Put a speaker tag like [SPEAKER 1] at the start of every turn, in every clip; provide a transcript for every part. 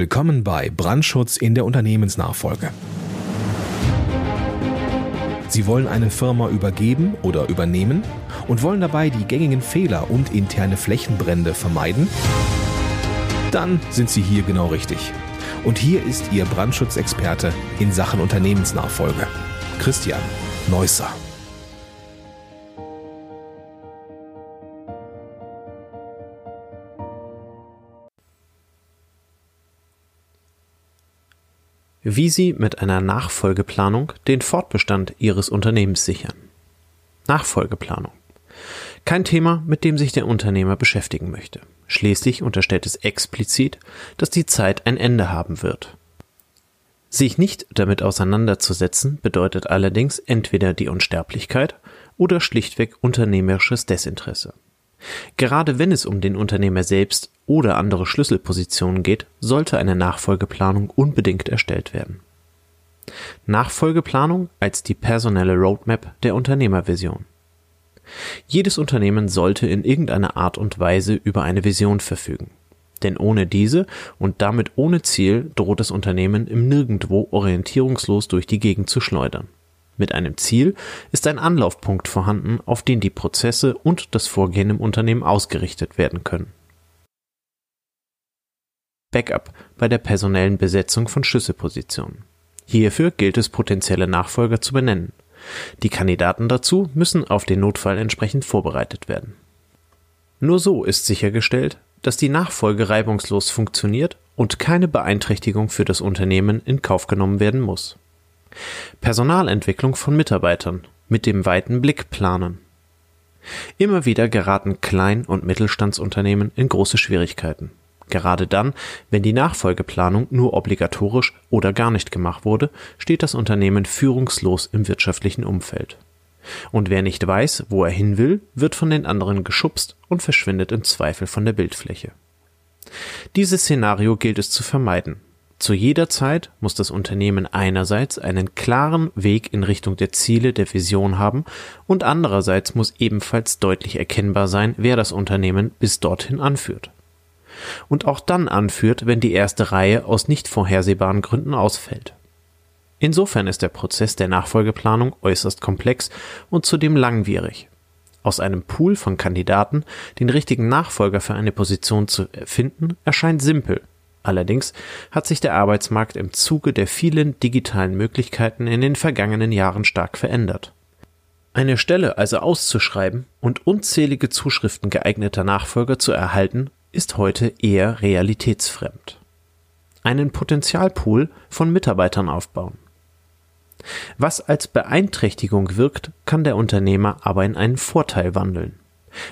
[SPEAKER 1] Willkommen bei Brandschutz in der Unternehmensnachfolge. Sie wollen eine Firma übergeben oder übernehmen und wollen dabei die gängigen Fehler und interne Flächenbrände vermeiden? Dann sind Sie hier genau richtig. Und hier ist Ihr Brandschutzexperte in Sachen Unternehmensnachfolge, Christian Neusser.
[SPEAKER 2] Wie Sie mit einer Nachfolgeplanung den Fortbestand Ihres Unternehmens sichern. Nachfolgeplanung. Kein Thema, mit dem sich der Unternehmer beschäftigen möchte. Schließlich unterstellt es explizit, dass die Zeit ein Ende haben wird. Sich nicht damit auseinanderzusetzen bedeutet allerdings entweder die Unsterblichkeit oder schlichtweg unternehmerisches Desinteresse. Gerade wenn es um den Unternehmer selbst oder andere Schlüsselpositionen geht, sollte eine Nachfolgeplanung unbedingt erstellt werden. Nachfolgeplanung als die personelle Roadmap der Unternehmervision. Jedes Unternehmen sollte in irgendeiner Art und Weise über eine Vision verfügen. Denn ohne diese und damit ohne Ziel droht das Unternehmen im Nirgendwo orientierungslos durch die Gegend zu schleudern. Mit einem Ziel ist ein Anlaufpunkt vorhanden, auf den die Prozesse und das Vorgehen im Unternehmen ausgerichtet werden können. Backup bei der personellen Besetzung von Schlüsselpositionen. Hierfür gilt es, potenzielle Nachfolger zu benennen. Die Kandidaten dazu müssen auf den Notfall entsprechend vorbereitet werden. Nur so ist sichergestellt, dass die Nachfolge reibungslos funktioniert und keine Beeinträchtigung für das Unternehmen in Kauf genommen werden muss. Personalentwicklung von Mitarbeitern mit dem weiten Blick planen. Immer wieder geraten Klein- und Mittelstandsunternehmen in große Schwierigkeiten. Gerade dann, wenn die Nachfolgeplanung nur obligatorisch oder gar nicht gemacht wurde, steht das Unternehmen führungslos im wirtschaftlichen Umfeld. Und wer nicht weiß, wo er hin will, wird von den anderen geschubst und verschwindet im Zweifel von der Bildfläche. Dieses Szenario gilt es zu vermeiden, zu jeder Zeit muss das Unternehmen einerseits einen klaren Weg in Richtung der Ziele der Vision haben und andererseits muss ebenfalls deutlich erkennbar sein, wer das Unternehmen bis dorthin anführt. Und auch dann anführt, wenn die erste Reihe aus nicht vorhersehbaren Gründen ausfällt. Insofern ist der Prozess der Nachfolgeplanung äußerst komplex und zudem langwierig. Aus einem Pool von Kandidaten den richtigen Nachfolger für eine Position zu finden, erscheint simpel, Allerdings hat sich der Arbeitsmarkt im Zuge der vielen digitalen Möglichkeiten in den vergangenen Jahren stark verändert. Eine Stelle also auszuschreiben und unzählige Zuschriften geeigneter Nachfolger zu erhalten, ist heute eher realitätsfremd. Einen Potenzialpool von Mitarbeitern aufbauen. Was als Beeinträchtigung wirkt, kann der Unternehmer aber in einen Vorteil wandeln.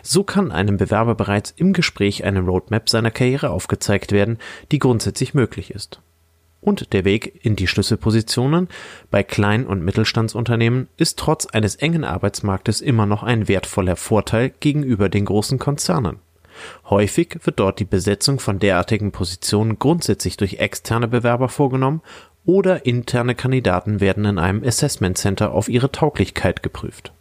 [SPEAKER 2] So kann einem Bewerber bereits im Gespräch eine Roadmap seiner Karriere aufgezeigt werden, die grundsätzlich möglich ist. Und der Weg in die Schlüsselpositionen bei Klein- und Mittelstandsunternehmen ist trotz eines engen Arbeitsmarktes immer noch ein wertvoller Vorteil gegenüber den großen Konzernen. Häufig wird dort die Besetzung von derartigen Positionen grundsätzlich durch externe Bewerber vorgenommen oder interne Kandidaten werden in einem Assessment Center auf ihre Tauglichkeit geprüft.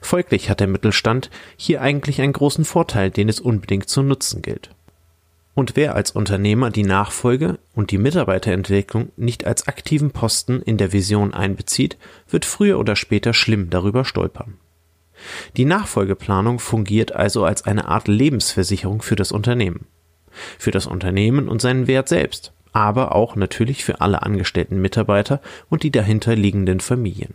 [SPEAKER 2] Folglich hat der Mittelstand hier eigentlich einen großen Vorteil, den es unbedingt zu nutzen gilt. Und wer als Unternehmer die Nachfolge und die Mitarbeiterentwicklung nicht als aktiven Posten in der Vision einbezieht, wird früher oder später schlimm darüber stolpern. Die Nachfolgeplanung fungiert also als eine Art Lebensversicherung für das Unternehmen. Für das Unternehmen und seinen Wert selbst, aber auch natürlich für alle angestellten Mitarbeiter und die dahinter liegenden Familien.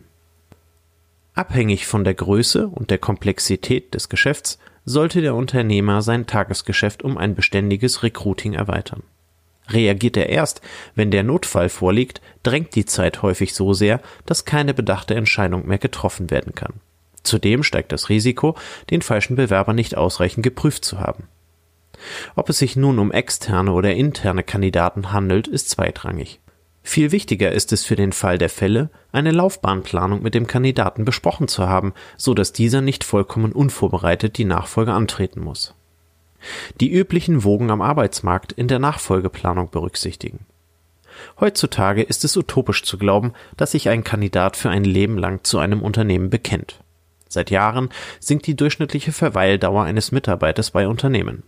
[SPEAKER 2] Abhängig von der Größe und der Komplexität des Geschäfts sollte der Unternehmer sein Tagesgeschäft um ein beständiges Recruiting erweitern. Reagiert er erst, wenn der Notfall vorliegt, drängt die Zeit häufig so sehr, dass keine bedachte Entscheidung mehr getroffen werden kann. Zudem steigt das Risiko, den falschen Bewerber nicht ausreichend geprüft zu haben. Ob es sich nun um externe oder interne Kandidaten handelt, ist zweitrangig. Viel wichtiger ist es für den Fall der Fälle, eine Laufbahnplanung mit dem Kandidaten besprochen zu haben, so dass dieser nicht vollkommen unvorbereitet die Nachfolge antreten muss. Die üblichen Wogen am Arbeitsmarkt in der Nachfolgeplanung berücksichtigen. Heutzutage ist es utopisch zu glauben, dass sich ein Kandidat für ein Leben lang zu einem Unternehmen bekennt. Seit Jahren sinkt die durchschnittliche Verweildauer eines Mitarbeiters bei Unternehmen.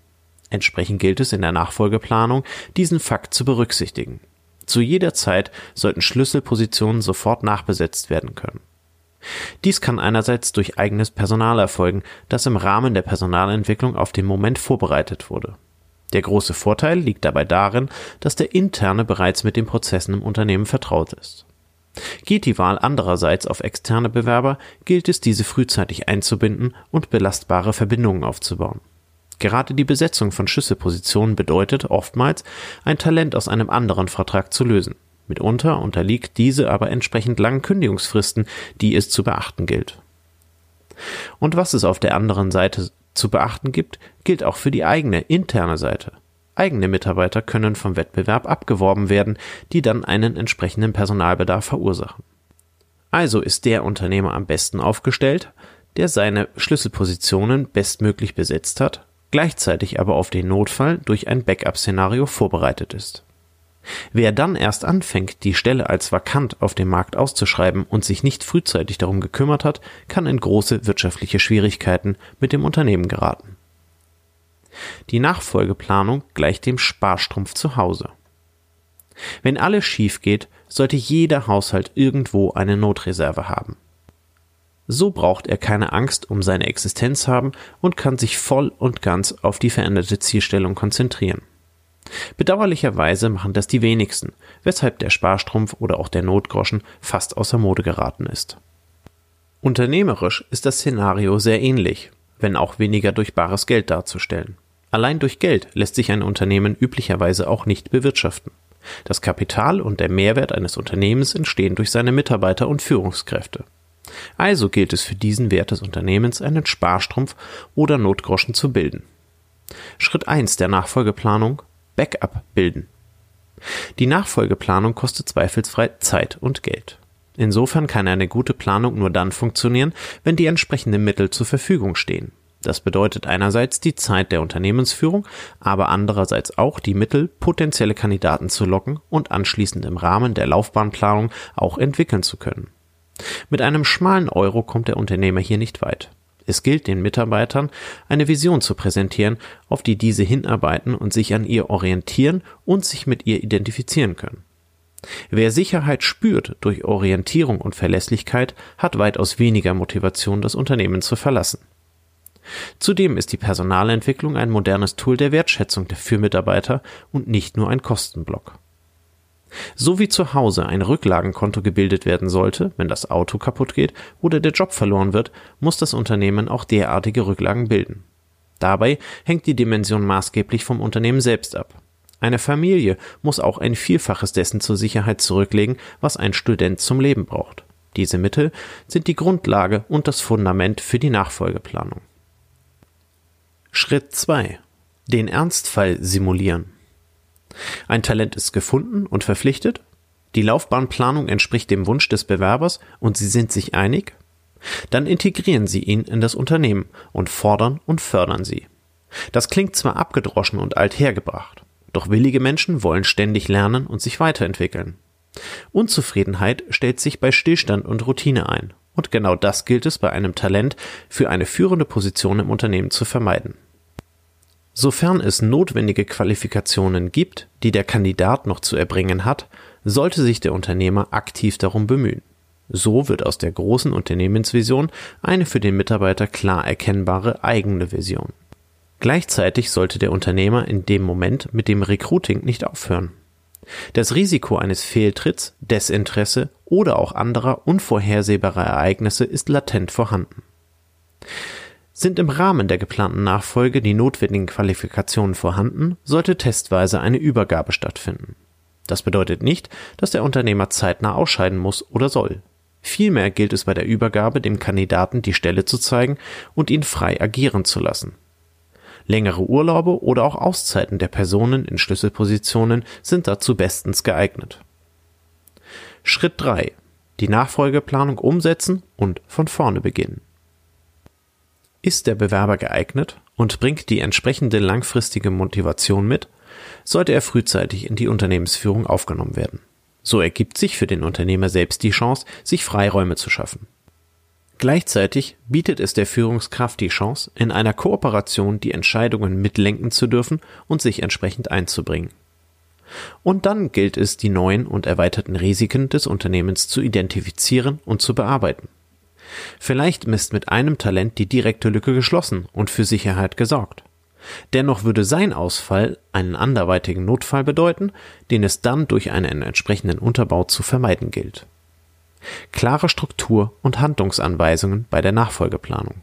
[SPEAKER 2] Entsprechend gilt es in der Nachfolgeplanung, diesen Fakt zu berücksichtigen. Zu jeder Zeit sollten Schlüsselpositionen sofort nachbesetzt werden können. Dies kann einerseits durch eigenes Personal erfolgen, das im Rahmen der Personalentwicklung auf den Moment vorbereitet wurde. Der große Vorteil liegt dabei darin, dass der Interne bereits mit den Prozessen im Unternehmen vertraut ist. Geht die Wahl andererseits auf externe Bewerber, gilt es, diese frühzeitig einzubinden und belastbare Verbindungen aufzubauen. Gerade die Besetzung von Schlüsselpositionen bedeutet oftmals, ein Talent aus einem anderen Vertrag zu lösen. Mitunter unterliegt diese aber entsprechend langen Kündigungsfristen, die es zu beachten gilt. Und was es auf der anderen Seite zu beachten gibt, gilt auch für die eigene interne Seite. Eigene Mitarbeiter können vom Wettbewerb abgeworben werden, die dann einen entsprechenden Personalbedarf verursachen. Also ist der Unternehmer am besten aufgestellt, der seine Schlüsselpositionen bestmöglich besetzt hat, gleichzeitig aber auf den Notfall durch ein Backup-Szenario vorbereitet ist. Wer dann erst anfängt, die Stelle als vakant auf dem Markt auszuschreiben und sich nicht frühzeitig darum gekümmert hat, kann in große wirtschaftliche Schwierigkeiten mit dem Unternehmen geraten. Die Nachfolgeplanung gleicht dem Sparstrumpf zu Hause. Wenn alles schief geht, sollte jeder Haushalt irgendwo eine Notreserve haben. So braucht er keine Angst um seine Existenz haben und kann sich voll und ganz auf die veränderte Zielstellung konzentrieren. Bedauerlicherweise machen das die wenigsten, weshalb der Sparstrumpf oder auch der Notgroschen fast außer Mode geraten ist. Unternehmerisch ist das Szenario sehr ähnlich, wenn auch weniger durch bares Geld darzustellen. Allein durch Geld lässt sich ein Unternehmen üblicherweise auch nicht bewirtschaften. Das Kapital und der Mehrwert eines Unternehmens entstehen durch seine Mitarbeiter und Führungskräfte. Also gilt es für diesen Wert des Unternehmens einen Sparstrumpf oder Notgroschen zu bilden. Schritt 1 der Nachfolgeplanung Backup bilden. Die Nachfolgeplanung kostet zweifelsfrei Zeit und Geld. Insofern kann eine gute Planung nur dann funktionieren, wenn die entsprechenden Mittel zur Verfügung stehen. Das bedeutet einerseits die Zeit der Unternehmensführung, aber andererseits auch die Mittel, potenzielle Kandidaten zu locken und anschließend im Rahmen der Laufbahnplanung auch entwickeln zu können. Mit einem schmalen Euro kommt der Unternehmer hier nicht weit. Es gilt den Mitarbeitern, eine Vision zu präsentieren, auf die diese hinarbeiten und sich an ihr orientieren und sich mit ihr identifizieren können. Wer Sicherheit spürt durch Orientierung und Verlässlichkeit, hat weitaus weniger Motivation, das Unternehmen zu verlassen. Zudem ist die Personalentwicklung ein modernes Tool der Wertschätzung für Mitarbeiter und nicht nur ein Kostenblock. So wie zu Hause ein Rücklagenkonto gebildet werden sollte, wenn das Auto kaputt geht oder der Job verloren wird, muss das Unternehmen auch derartige Rücklagen bilden. Dabei hängt die Dimension maßgeblich vom Unternehmen selbst ab. Eine Familie muss auch ein Vielfaches dessen zur Sicherheit zurücklegen, was ein Student zum Leben braucht. Diese Mittel sind die Grundlage und das Fundament für die Nachfolgeplanung. Schritt 2. Den Ernstfall simulieren. Ein Talent ist gefunden und verpflichtet, die Laufbahnplanung entspricht dem Wunsch des Bewerbers und Sie sind sich einig, dann integrieren Sie ihn in das Unternehmen und fordern und fördern Sie. Das klingt zwar abgedroschen und althergebracht, doch willige Menschen wollen ständig lernen und sich weiterentwickeln. Unzufriedenheit stellt sich bei Stillstand und Routine ein, und genau das gilt es bei einem Talent für eine führende Position im Unternehmen zu vermeiden. Sofern es notwendige Qualifikationen gibt, die der Kandidat noch zu erbringen hat, sollte sich der Unternehmer aktiv darum bemühen. So wird aus der großen Unternehmensvision eine für den Mitarbeiter klar erkennbare eigene Vision. Gleichzeitig sollte der Unternehmer in dem Moment mit dem Recruiting nicht aufhören. Das Risiko eines Fehltritts, Desinteresse oder auch anderer unvorhersehbarer Ereignisse ist latent vorhanden. Sind im Rahmen der geplanten Nachfolge die notwendigen Qualifikationen vorhanden, sollte testweise eine Übergabe stattfinden. Das bedeutet nicht, dass der Unternehmer zeitnah ausscheiden muss oder soll. Vielmehr gilt es bei der Übergabe dem Kandidaten die Stelle zu zeigen und ihn frei agieren zu lassen. Längere Urlaube oder auch Auszeiten der Personen in Schlüsselpositionen sind dazu bestens geeignet. Schritt 3. Die Nachfolgeplanung umsetzen und von vorne beginnen. Ist der Bewerber geeignet und bringt die entsprechende langfristige Motivation mit, sollte er frühzeitig in die Unternehmensführung aufgenommen werden. So ergibt sich für den Unternehmer selbst die Chance, sich Freiräume zu schaffen. Gleichzeitig bietet es der Führungskraft die Chance, in einer Kooperation die Entscheidungen mitlenken zu dürfen und sich entsprechend einzubringen. Und dann gilt es, die neuen und erweiterten Risiken des Unternehmens zu identifizieren und zu bearbeiten. Vielleicht ist mit einem Talent die direkte Lücke geschlossen und für Sicherheit gesorgt. Dennoch würde sein Ausfall einen anderweitigen Notfall bedeuten, den es dann durch einen entsprechenden Unterbau zu vermeiden gilt. Klare Struktur und Handlungsanweisungen bei der Nachfolgeplanung.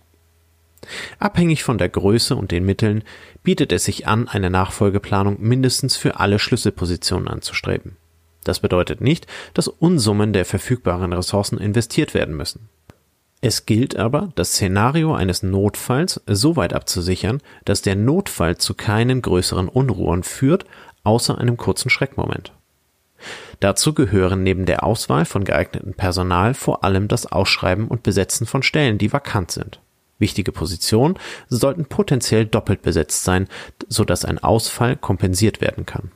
[SPEAKER 2] Abhängig von der Größe und den Mitteln bietet es sich an, eine Nachfolgeplanung mindestens für alle Schlüsselpositionen anzustreben. Das bedeutet nicht, dass Unsummen der verfügbaren Ressourcen investiert werden müssen. Es gilt aber, das Szenario eines Notfalls so weit abzusichern, dass der Notfall zu keinen größeren Unruhen führt, außer einem kurzen Schreckmoment. Dazu gehören neben der Auswahl von geeignetem Personal vor allem das Ausschreiben und Besetzen von Stellen, die vakant sind. Wichtige Positionen sollten potenziell doppelt besetzt sein, sodass ein Ausfall kompensiert werden kann.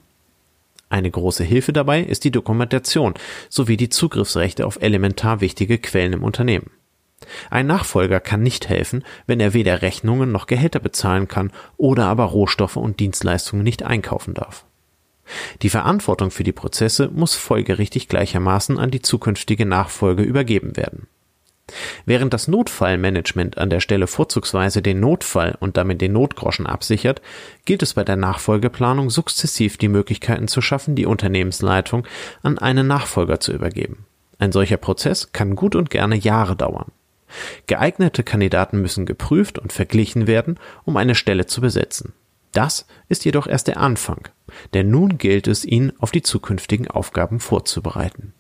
[SPEAKER 2] Eine große Hilfe dabei ist die Dokumentation sowie die Zugriffsrechte auf elementar wichtige Quellen im Unternehmen. Ein Nachfolger kann nicht helfen, wenn er weder Rechnungen noch Gehälter bezahlen kann oder aber Rohstoffe und Dienstleistungen nicht einkaufen darf. Die Verantwortung für die Prozesse muss folgerichtig gleichermaßen an die zukünftige Nachfolge übergeben werden. Während das Notfallmanagement an der Stelle vorzugsweise den Notfall und damit den Notgroschen absichert, gilt es bei der Nachfolgeplanung sukzessiv die Möglichkeiten zu schaffen, die Unternehmensleitung an einen Nachfolger zu übergeben. Ein solcher Prozess kann gut und gerne Jahre dauern. Geeignete Kandidaten müssen geprüft und verglichen werden, um eine Stelle zu besetzen. Das ist jedoch erst der Anfang, denn nun gilt es, ihn auf die zukünftigen Aufgaben vorzubereiten.